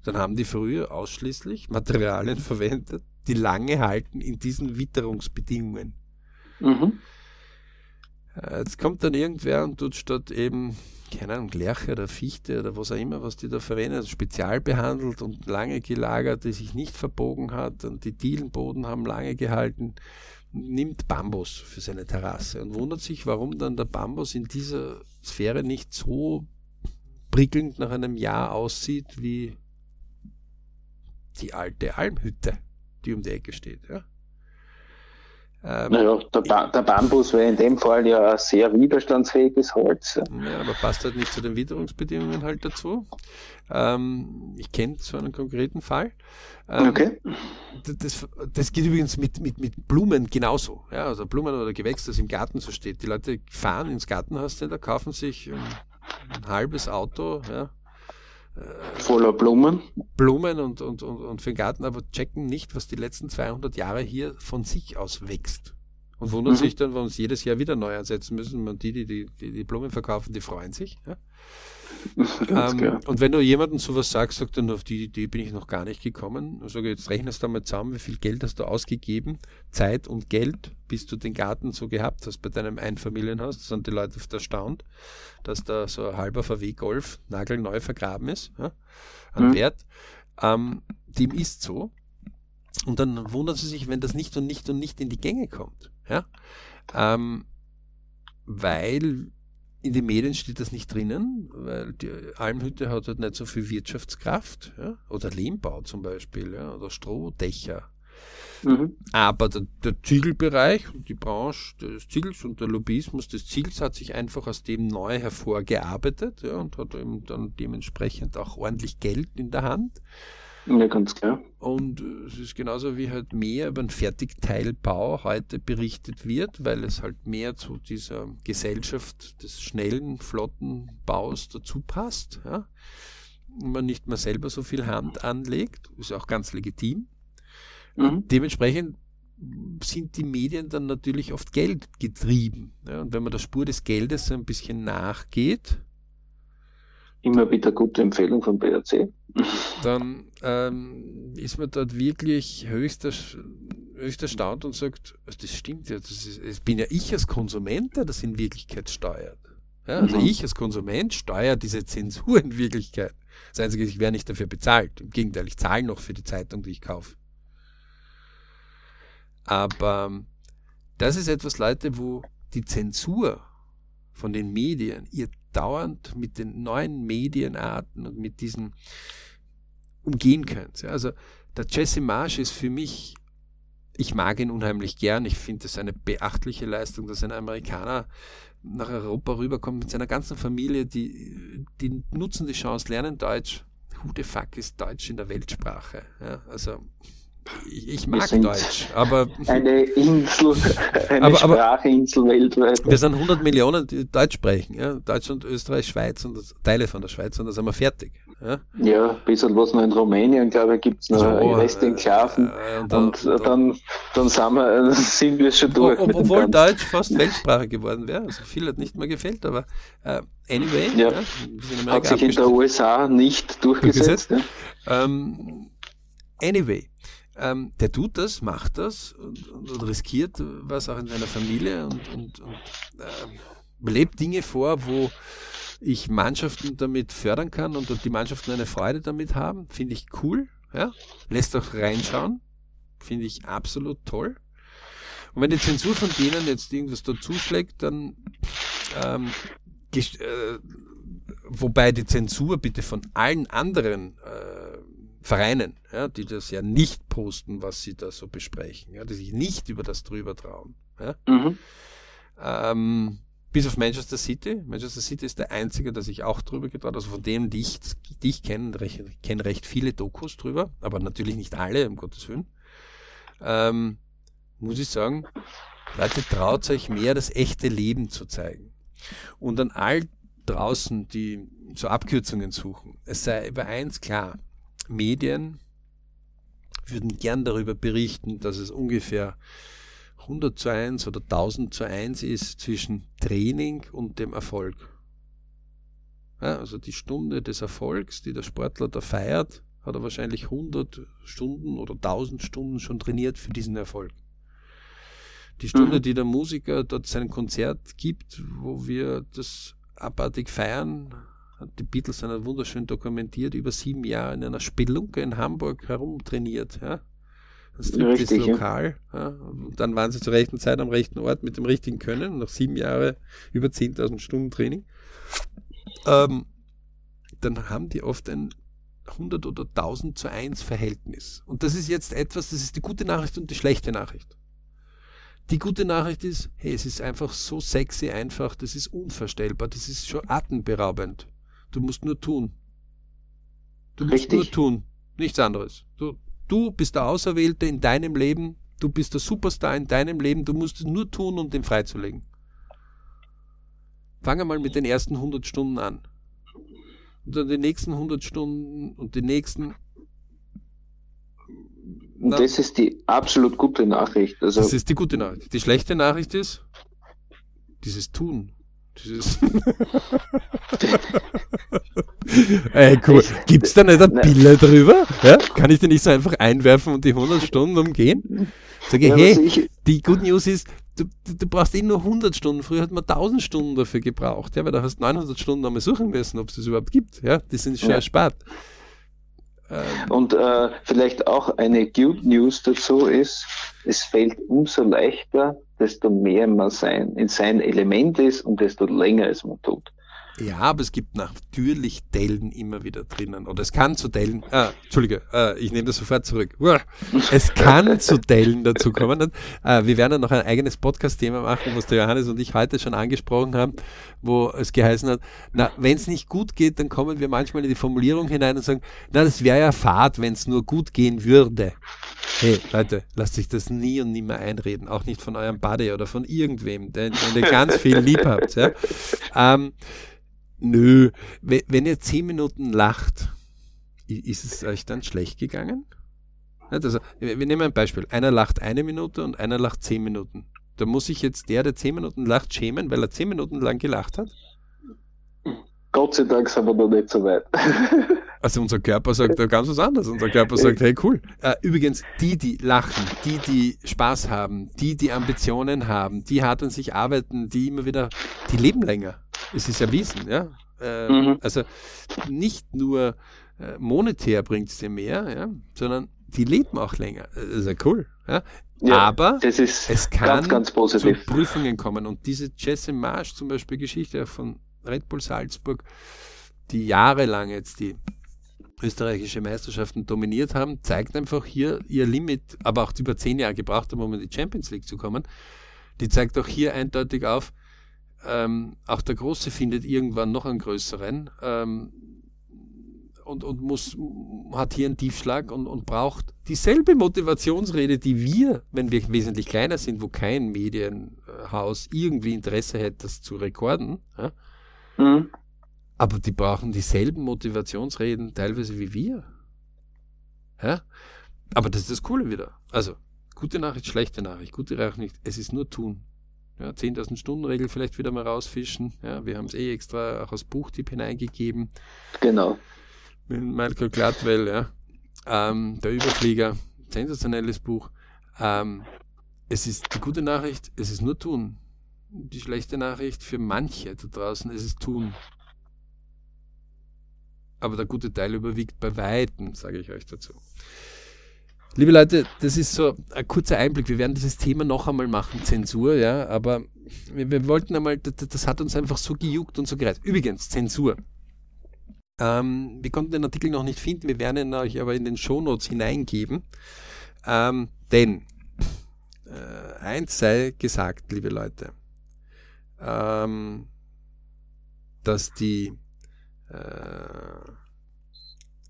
Dann haben die früher ausschließlich Materialien verwendet, die lange halten in diesen Witterungsbedingungen. Mhm. Äh, jetzt kommt dann irgendwer und tut statt eben, keine Ahnung, Lerche oder Fichte oder was auch immer, was die da verwenden, also spezial behandelt und lange gelagert, die sich nicht verbogen hat und die Dielenboden haben lange gehalten, nimmt Bambus für seine Terrasse und wundert sich, warum dann der Bambus in dieser Sphäre nicht so prickelnd nach einem Jahr aussieht wie die alte Almhütte die um die Ecke steht. Ja? Ähm, naja, der, ba der, Bambus wäre in dem Fall ja ein sehr widerstandsfähiges Holz. Ja, aber passt halt nicht zu den Witterungsbedingungen halt dazu. Ähm, ich kenne so einen konkreten Fall. Ähm, okay. Das, das geht übrigens mit, mit, mit Blumen genauso. Ja, also Blumen oder Gewächs, das im Garten so steht. Die Leute fahren ins Gartenhaus, da kaufen sich ein, halbes Auto, ja, Voller Blumen. Blumen und, und, und, und für den Garten, aber checken nicht, was die letzten 200 Jahre hier von sich aus wächst. Und wundern mhm. sich dann, warum sie jedes Jahr wieder neu ansetzen müssen. Und die, die die, die Blumen verkaufen, die freuen sich. Ja? [laughs] ähm, und wenn du jemandem sowas sagst, sagt er, auf die Idee bin ich noch gar nicht gekommen. Ich sage, jetzt rechnest du mal zusammen, wie viel Geld hast du ausgegeben, Zeit und Geld, bis du den Garten so gehabt hast bei deinem Einfamilienhaus. Da sind die Leute oft erstaunt, dass da so ein halber VW-Golf nagelneu vergraben ist, ja, an mhm. Wert. Ähm, dem ist so. Und dann wundern sie sich, wenn das nicht und nicht und nicht in die Gänge kommt. Ja? Ähm, weil in den Medien steht das nicht drinnen, weil die Almhütte hat halt nicht so viel Wirtschaftskraft. Ja? Oder Lehmbau zum Beispiel, ja? oder Strohdächer. Mhm. Aber der, der Ziegelbereich, die Branche des Ziegels und der Lobbyismus des Ziegels hat sich einfach aus dem neu hervorgearbeitet ja, und hat eben dann dementsprechend auch ordentlich Geld in der Hand. Ja, ganz klar. Und äh, es ist genauso wie halt mehr über den Fertigteilbau heute berichtet wird, weil es halt mehr zu dieser Gesellschaft des schnellen, flotten Baus dazu passt. Ja. Und man nicht mehr selber so viel Hand anlegt, ist auch ganz legitim. Mhm. Dementsprechend sind die Medien dann natürlich oft geldgetrieben. Ja, und wenn man der Spur des Geldes ein bisschen nachgeht, immer wieder gute Empfehlung von BRC. Dann ähm, ist man dort wirklich höchst, höchst erstaunt und sagt, also das stimmt ja, das, ist, das bin ja ich als Konsument, der das in Wirklichkeit steuert. Ja, also mhm. ich als Konsument steuere diese Zensur in Wirklichkeit. Das Einzige ist, ich werde nicht dafür bezahlt. Im Gegenteil, ich zahle noch für die Zeitung, die ich kaufe. Aber ähm, das ist etwas, Leute, wo die Zensur von den Medien ihr dauernd mit den neuen Medienarten und mit diesen umgehen könnt. Also der Jesse Marsh ist für mich, ich mag ihn unheimlich gern. Ich finde es eine beachtliche Leistung, dass ein Amerikaner nach Europa rüberkommt mit seiner ganzen Familie. Die, die nutzen die Chance, lernen Deutsch. Who the fuck ist Deutsch in der Weltsprache? Ja, also ich mag Deutsch, aber. [laughs] Eine Insel, [laughs] eine aber, Sprachinsel weltweit. Wir sind 100 Millionen, die Deutsch sprechen. Ja? Deutschland, Österreich, Schweiz und das, Teile von der Schweiz und da sind wir fertig. Ja, ja ein bisschen was noch in Rumänien, glaube ich, gibt es noch so, Restinklaven. Äh, und, dann, und, und dann, dann, sind, wir, [laughs] sind wir schon durch. Ob, obwohl Deutsch fast Weltsprache geworden wäre. Also viel hat nicht mehr gefällt, aber uh, anyway. Ja, ja hat sich in der USA nicht durchgesetzt. durchgesetzt ähm, anyway. Ähm, der tut das, macht das und, und, und, riskiert was auch in seiner Familie und, und, und äh, lebt Dinge vor, wo ich Mannschaften damit fördern kann und die Mannschaften eine Freude damit haben. Finde ich cool. Ja? Lässt auch reinschauen. Finde ich absolut toll. Und wenn die Zensur von denen jetzt irgendwas dazu schlägt, dann ähm, äh, wobei die Zensur bitte von allen anderen äh, Vereinen, ja, die das ja nicht posten, was sie da so besprechen, ja, die sich nicht über das drüber trauen. Ja. Mhm. Ähm, bis auf Manchester City. Manchester City ist der einzige, der sich auch drüber getraut. Also von denen, die ich, die ich kenne, recht, kenne recht viele Dokus drüber, aber natürlich nicht alle, um Gottes Willen. Ähm, muss ich sagen, Leute, traut euch mehr, das echte Leben zu zeigen. Und an all draußen, die so Abkürzungen suchen, es sei über eins klar, Medien würden gern darüber berichten, dass es ungefähr 100 zu 1 oder 1000 zu 1 ist zwischen Training und dem Erfolg. Ja, also die Stunde des Erfolgs, die der Sportler da feiert, hat er wahrscheinlich 100 Stunden oder 1000 Stunden schon trainiert für diesen Erfolg. Die Stunde, mhm. die der Musiker dort sein Konzert gibt, wo wir das abartig feiern, die Beatles sind wunderschön dokumentiert, über sieben Jahre in einer Spelunke in Hamburg herumtrainiert. Ja? Das ist lokal. Ja? Und dann waren sie zur rechten Zeit am rechten Ort mit dem richtigen Können. Nach sieben Jahren über 10.000 Stunden Training. Ähm, dann haben die oft ein 100 oder 1000 zu 1 Verhältnis. Und das ist jetzt etwas, das ist die gute Nachricht und die schlechte Nachricht. Die gute Nachricht ist, hey, es ist einfach so sexy einfach, das ist unvorstellbar, das ist schon atemberaubend. Du musst nur tun. Du musst Richtig. nur tun. Nichts anderes. Du, du bist der Auserwählte in deinem Leben. Du bist der Superstar in deinem Leben. Du musst es nur tun, um den freizulegen. Fange mal mit den ersten 100 Stunden an. Und dann die nächsten 100 Stunden und die nächsten. Und das ist die absolut gute Nachricht. Also das ist die gute Nachricht. Die schlechte Nachricht ist dieses Tun. Dieses [laughs] Ey, cool. Gibt's da nicht eine Pille drüber? Ja? Kann ich die nicht so einfach einwerfen und die 100 Stunden umgehen? Sage, ja, hey, ich... die Good News ist, du, du, brauchst eh nur 100 Stunden. Früher hat man 1000 Stunden dafür gebraucht, ja, weil da hast 900 Stunden einmal suchen müssen, ob es das überhaupt gibt. Ja, die sind schon ja. erspart. Ähm, und äh, vielleicht auch eine Good News dazu ist, es fällt umso leichter, desto mehr man sein, in sein Element ist und desto länger es man tut. Ja, aber es gibt natürlich Dellen immer wieder drinnen. Oder es kann zu Dellen, ah, Entschuldige, äh, ich nehme das sofort zurück. Es kann [laughs] zu Dellen dazu kommen. Äh, wir werden dann noch ein eigenes Podcast-Thema machen, was der Johannes und ich heute schon angesprochen haben, wo es geheißen hat, na, wenn es nicht gut geht, dann kommen wir manchmal in die Formulierung hinein und sagen, na, das wäre ja Fahrt, wenn es nur gut gehen würde. Hey, Leute, lasst sich das nie und nie mehr einreden. Auch nicht von eurem Buddy oder von irgendwem, den, den ihr ganz viel lieb habt. Ja? Ähm, Nö, wenn ihr zehn Minuten lacht, ist es euch dann schlecht gegangen? Also, wir nehmen ein Beispiel. Einer lacht eine Minute und einer lacht zehn Minuten. Da muss sich jetzt der, der zehn Minuten lacht, schämen, weil er zehn Minuten lang gelacht hat? Gott sei Dank sind wir noch nicht so weit. [laughs] Also unser Körper sagt da ganz was anderes. Unser Körper sagt, hey cool. Äh, übrigens, die, die lachen, die, die Spaß haben, die, die Ambitionen haben, die hart an sich arbeiten, die immer wieder, die leben länger. Es ist erwiesen, ja. Äh, mhm. Also nicht nur äh, monetär bringt es dir mehr, ja, sondern die leben auch länger. Das ist ja cool. Ja. Ja, Aber es kann ganz, ganz zu Prüfungen kommen. Und diese Jesse Marsch zum Beispiel Geschichte von Red Bull Salzburg, die jahrelang jetzt die österreichische Meisterschaften dominiert haben, zeigt einfach hier ihr Limit, aber auch über zehn Jahre gebraucht haben, um in die Champions League zu kommen. Die zeigt auch hier eindeutig auf, ähm, auch der Große findet irgendwann noch einen größeren ähm, und, und muss, hat hier einen Tiefschlag und, und braucht dieselbe Motivationsrede, die wir, wenn wir wesentlich kleiner sind, wo kein Medienhaus irgendwie Interesse hätte, das zu rekorden. Ja? Mhm. Aber die brauchen dieselben Motivationsreden teilweise wie wir. Ja? Aber das ist das Coole wieder. Also, gute Nachricht, schlechte Nachricht. Gute Nachricht, es ist nur tun. Ja, 10.000 Stunden Regel vielleicht wieder mal rausfischen. Ja, wir haben es eh extra auch als Buchtipp hineingegeben. Genau. Mit Michael Gladwell, ja. Ähm, der Überflieger, sensationelles Buch. Ähm, es ist die gute Nachricht, es ist nur tun. Die schlechte Nachricht für manche da draußen, es ist tun. Aber der gute Teil überwiegt bei Weitem, sage ich euch dazu. Liebe Leute, das ist so ein kurzer Einblick. Wir werden dieses Thema noch einmal machen, Zensur, ja, aber wir, wir wollten einmal, das, das, hat uns einfach so gejuckt und so gereizt. Übrigens, Zensur. Ähm, wir konnten den Artikel noch nicht finden, wir werden ihn euch aber in den Shownotes hineingeben. Ähm, denn äh, eins sei gesagt, liebe Leute, ähm, dass die äh,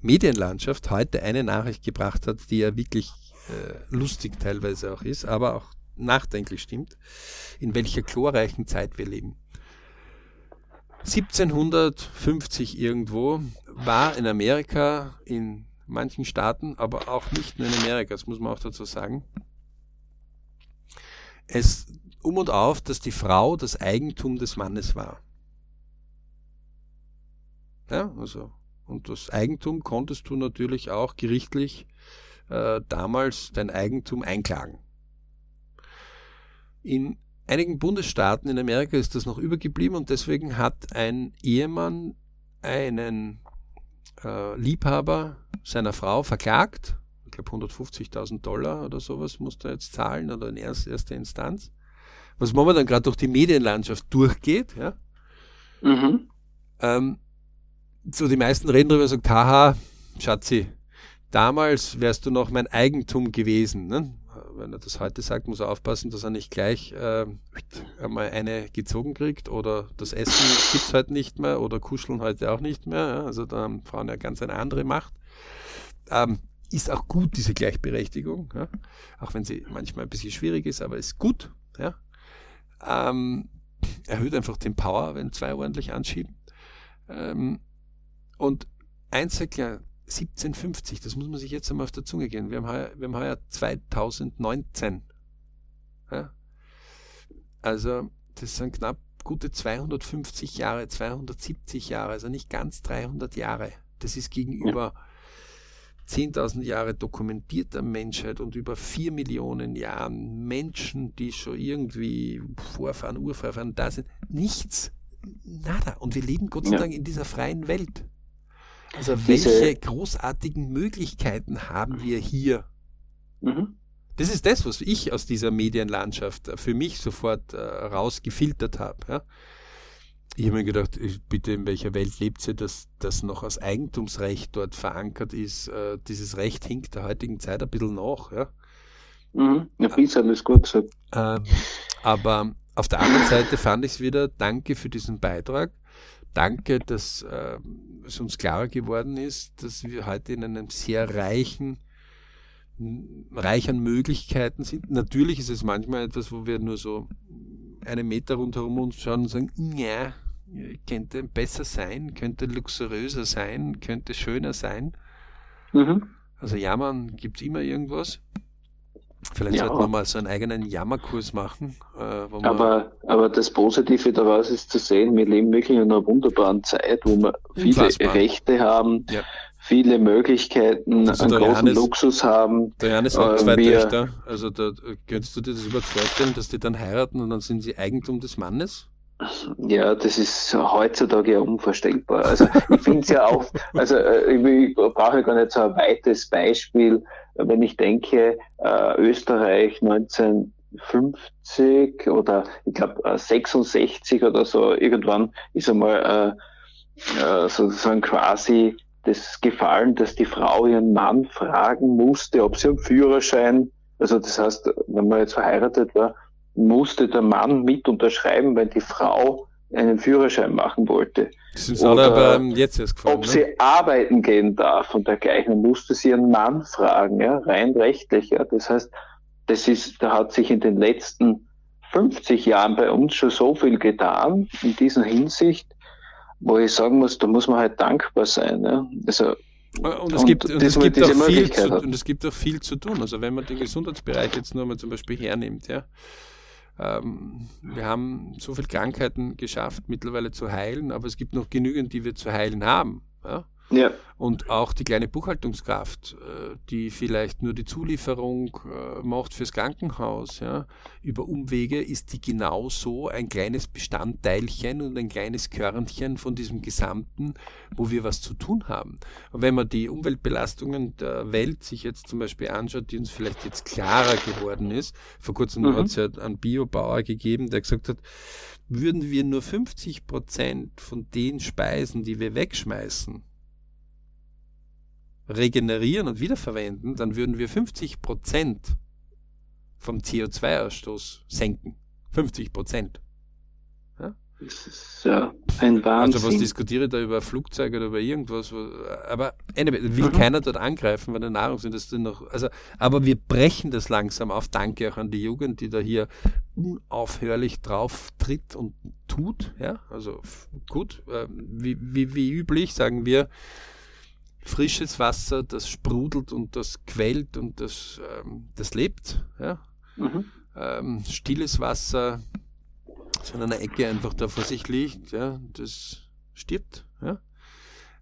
Medienlandschaft heute eine Nachricht gebracht hat, die ja wirklich äh, lustig teilweise auch ist, aber auch nachdenklich stimmt, in welcher glorreichen Zeit wir leben. 1750 irgendwo war in Amerika, in manchen Staaten, aber auch nicht nur in Amerika, das muss man auch dazu sagen, es um und auf, dass die Frau das Eigentum des Mannes war. Ja, also und das Eigentum konntest du natürlich auch gerichtlich äh, damals dein Eigentum einklagen. In einigen Bundesstaaten in Amerika ist das noch übergeblieben und deswegen hat ein Ehemann einen äh, Liebhaber seiner Frau verklagt. Ich glaube 150.000 Dollar oder sowas musste er jetzt zahlen oder in erster Instanz. Was momentan gerade durch die Medienlandschaft durchgeht. Ja? Mhm. Ähm, so die meisten reden darüber sagen, haha, Schatzi, damals wärst du noch mein Eigentum gewesen. Ne? Wenn er das heute sagt, muss er aufpassen, dass er nicht gleich äh, einmal eine gezogen kriegt oder das Essen gibt es heute nicht mehr oder Kuscheln heute auch nicht mehr. Ja? Also da haben Frauen ja ganz eine andere Macht. Ähm, ist auch gut, diese Gleichberechtigung, ja? auch wenn sie manchmal ein bisschen schwierig ist, aber ist gut. Ja? Ähm, erhöht einfach den Power, wenn zwei ordentlich anschieben. Ähm, und eins klar, 1750, das muss man sich jetzt einmal auf der Zunge gehen. Wir haben heuer, wir haben heuer 2019. Ja? Also, das sind knapp gute 250 Jahre, 270 Jahre, also nicht ganz 300 Jahre. Das ist gegenüber 10.000 Jahre dokumentierter Menschheit und über 4 Millionen Jahren Menschen, die schon irgendwie Vorfahren, Urvorfahren da sind, nichts. Nada. Und wir leben Gott sei ja. Dank in dieser freien Welt. Also welche großartigen Möglichkeiten haben wir hier? Mhm. Das ist das, was ich aus dieser Medienlandschaft für mich sofort äh, rausgefiltert habe. Ja? ich habe mir gedacht, bitte, in welcher Welt lebt ihr, dass das noch als Eigentumsrecht dort verankert ist? Äh, dieses Recht hinkt der heutigen Zeit ein bisschen nach. Ja? Mhm, ein bisschen ist gut gesagt. Ähm, aber auf der anderen Seite fand ich es wieder, danke für diesen Beitrag. Danke, dass äh, es uns klarer geworden ist, dass wir heute in einem sehr reichen, reich an Möglichkeiten sind. Natürlich ist es manchmal etwas, wo wir nur so einen Meter rundherum uns schauen und sagen, ja, könnte besser sein, könnte luxuriöser sein, könnte schöner sein. Mhm. Also jammern gibt es immer irgendwas. Vielleicht ja. sollten wir mal so einen eigenen Jammerkurs machen. Äh, aber, aber das Positive daraus ist zu sehen, wir leben wirklich in einer wunderbaren Zeit, wo wir viele Unfassbar. Rechte haben, ja. viele Möglichkeiten, also einen großen Johannes, Luxus haben. Der Janis hat äh, zwei Töchter. Also da, könntest du dir das überhaupt vorstellen, dass die dann heiraten und dann sind sie Eigentum des Mannes? Ja, das ist heutzutage ja unvorstellbar. Also ich finde es ja auch, also äh, ich brauche gar nicht so ein weites Beispiel, wenn ich denke, äh, Österreich 1950 oder ich glaube 66 oder so, irgendwann ist einmal äh, äh, sozusagen quasi das gefallen, dass die Frau ihren Mann fragen musste, ob sie einen Führerschein, also das heißt, wenn man jetzt verheiratet war, musste der Mann mit unterschreiben, weil die Frau einen Führerschein machen wollte. Das ist Oder aber jetzt erst gefallen, ob ne? sie arbeiten gehen darf und dergleichen, musste sie ihren Mann fragen, ja, rein rechtlich. Ja. Das heißt, das ist, da hat sich in den letzten 50 Jahren bei uns schon so viel getan in dieser Hinsicht, wo ich sagen muss, da muss man halt dankbar sein. Ja. Also, und es, gibt, und, es gibt auch viel zu, und es gibt auch viel zu tun. Also wenn man den Gesundheitsbereich jetzt nur mal zum Beispiel hernimmt, ja, ähm, wir haben so viele Krankheiten geschafft, mittlerweile zu heilen, aber es gibt noch genügend, die wir zu heilen haben. Ja? Ja. Und auch die kleine Buchhaltungskraft, äh, die vielleicht nur die Zulieferung äh, macht fürs Krankenhaus, ja, über Umwege ist die genauso ein kleines Bestandteilchen und ein kleines Körnchen von diesem Gesamten, wo wir was zu tun haben. Und wenn man die Umweltbelastungen der Welt sich jetzt zum Beispiel anschaut, die uns vielleicht jetzt klarer geworden ist, vor kurzem mhm. hat es ja einen Biobauer gegeben, der gesagt hat, würden wir nur 50 Prozent von den Speisen, die wir wegschmeißen, regenerieren und wiederverwenden, dann würden wir 50 Prozent vom CO2-Ausstoß senken. 50 Prozent. Ja? Das ist ja ein Wahnsinn. Also was diskutiere ich da über Flugzeuge oder über irgendwas? Aber anyway, will mhm. keiner dort angreifen, weil der Nahrungsindustrie noch. Also, aber wir brechen das langsam auf. Danke auch an die Jugend, die da hier unaufhörlich drauf tritt und tut. Ja, also gut. Äh, wie, wie, wie üblich sagen wir, frisches Wasser, das sprudelt und das quält und das, ähm, das lebt. Ja? Mhm. Ähm, stilles Wasser, das in einer Ecke einfach da vor sich liegt, ja, das stirbt. Ja?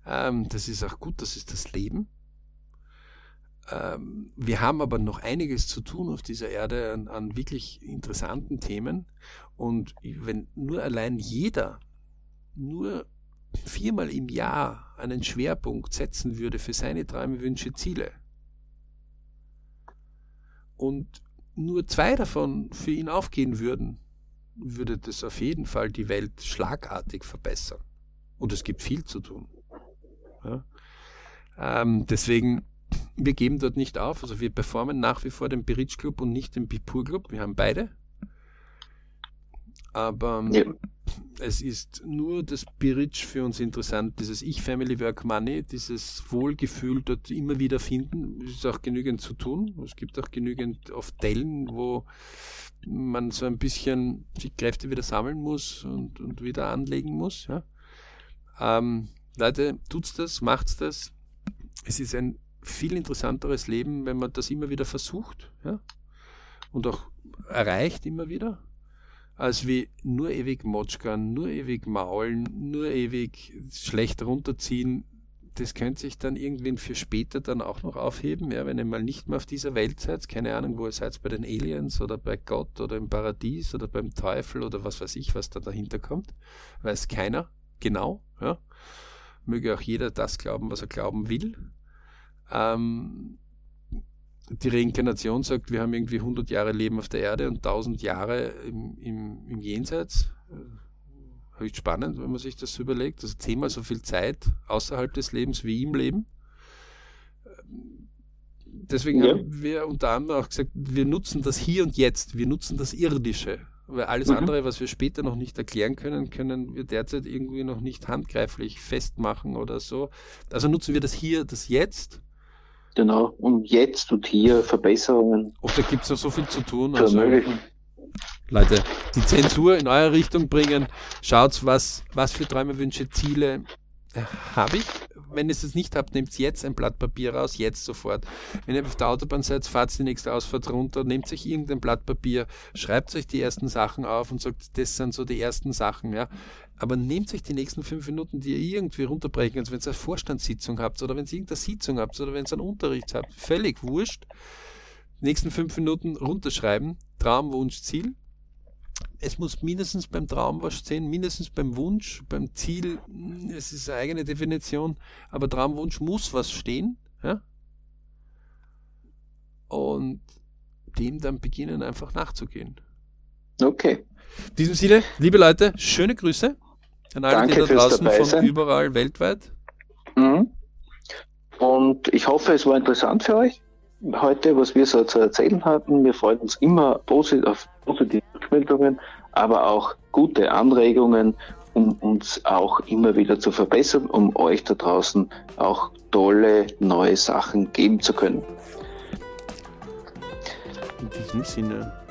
Ähm, das ist auch gut, das ist das Leben. Ähm, wir haben aber noch einiges zu tun auf dieser Erde an, an wirklich interessanten Themen. Und wenn nur allein jeder nur viermal im Jahr einen Schwerpunkt setzen würde für seine Träume, Wünsche, Ziele und nur zwei davon für ihn aufgehen würden, würde das auf jeden Fall die Welt schlagartig verbessern. Und es gibt viel zu tun. Ja? Ähm, deswegen, wir geben dort nicht auf. Also wir performen nach wie vor den Beritsch Club und nicht den Bipur Club. Wir haben beide. Aber ja es ist nur das Biritsch für uns interessant, dieses Ich-Family Work Money, dieses Wohlgefühl dort immer wieder finden. Es ist auch genügend zu tun. Es gibt auch genügend oft Dellen, wo man so ein bisschen die Kräfte wieder sammeln muss und, und wieder anlegen muss. Ja. Ähm, Leute, tut's das, macht's das. Es ist ein viel interessanteres Leben, wenn man das immer wieder versucht ja, und auch erreicht immer wieder als wie nur ewig motschkern, nur ewig maulen, nur ewig schlecht runterziehen. Das könnte sich dann irgendwann für später dann auch noch aufheben, ja, wenn ihr mal nicht mehr auf dieser Welt seid, keine Ahnung, wo ihr seid, bei den Aliens oder bei Gott oder im Paradies oder beim Teufel oder was weiß ich, was da dahinter kommt, weiß keiner genau, ja. Möge auch jeder das glauben, was er glauben will. Ähm, die Reinkarnation sagt, wir haben irgendwie 100 Jahre Leben auf der Erde und 1000 Jahre im, im, im Jenseits. Höchst spannend, wenn man sich das überlegt. Also zehnmal so viel Zeit außerhalb des Lebens wie im Leben. Deswegen ja. haben wir unter anderem auch gesagt, wir nutzen das hier und jetzt, wir nutzen das Irdische. Weil alles mhm. andere, was wir später noch nicht erklären können, können wir derzeit irgendwie noch nicht handgreiflich festmachen oder so. Also nutzen wir das hier, das Jetzt. Genau, und jetzt und hier Verbesserungen. Da gibt es noch so viel zu tun. Also, Leute, die Zensur in eure Richtung bringen. Schaut, was, was für Träume, Wünsche, Ziele habe ich. Wenn ihr es nicht habt, nehmt jetzt ein Blatt Papier raus, jetzt sofort. Wenn ihr auf der Autobahn seid, fahrt die nächste Ausfahrt runter, nehmt euch irgendein Blatt Papier, schreibt euch die ersten Sachen auf und sagt, das sind so die ersten Sachen, ja. Aber nehmt euch die nächsten fünf Minuten, die ihr irgendwie runterbrechen könnt, wenn ihr eine Vorstandssitzung habt oder wenn ihr irgendeine Sitzung habt oder wenn ihr einen Unterricht habt, völlig wurscht. Nächsten fünf Minuten runterschreiben, Traum, Wunsch, Ziel es muss mindestens beim Traum was stehen, mindestens beim Wunsch, beim Ziel, hm, es ist eine eigene Definition, aber Traumwunsch muss was stehen. Ja? Und dem dann beginnen einfach nachzugehen. Okay. In diesem Sinne, liebe Leute, schöne Grüße an alle, Danke die da draußen von sein. überall weltweit. Mhm. Und ich hoffe, es war interessant für euch heute, was wir so zu erzählen hatten. Wir freuen uns immer posit auf positive Rückmeldungen, aber auch gute Anregungen, um uns auch immer wieder zu verbessern, um euch da draußen auch tolle neue Sachen geben zu können. In diesem Sinne.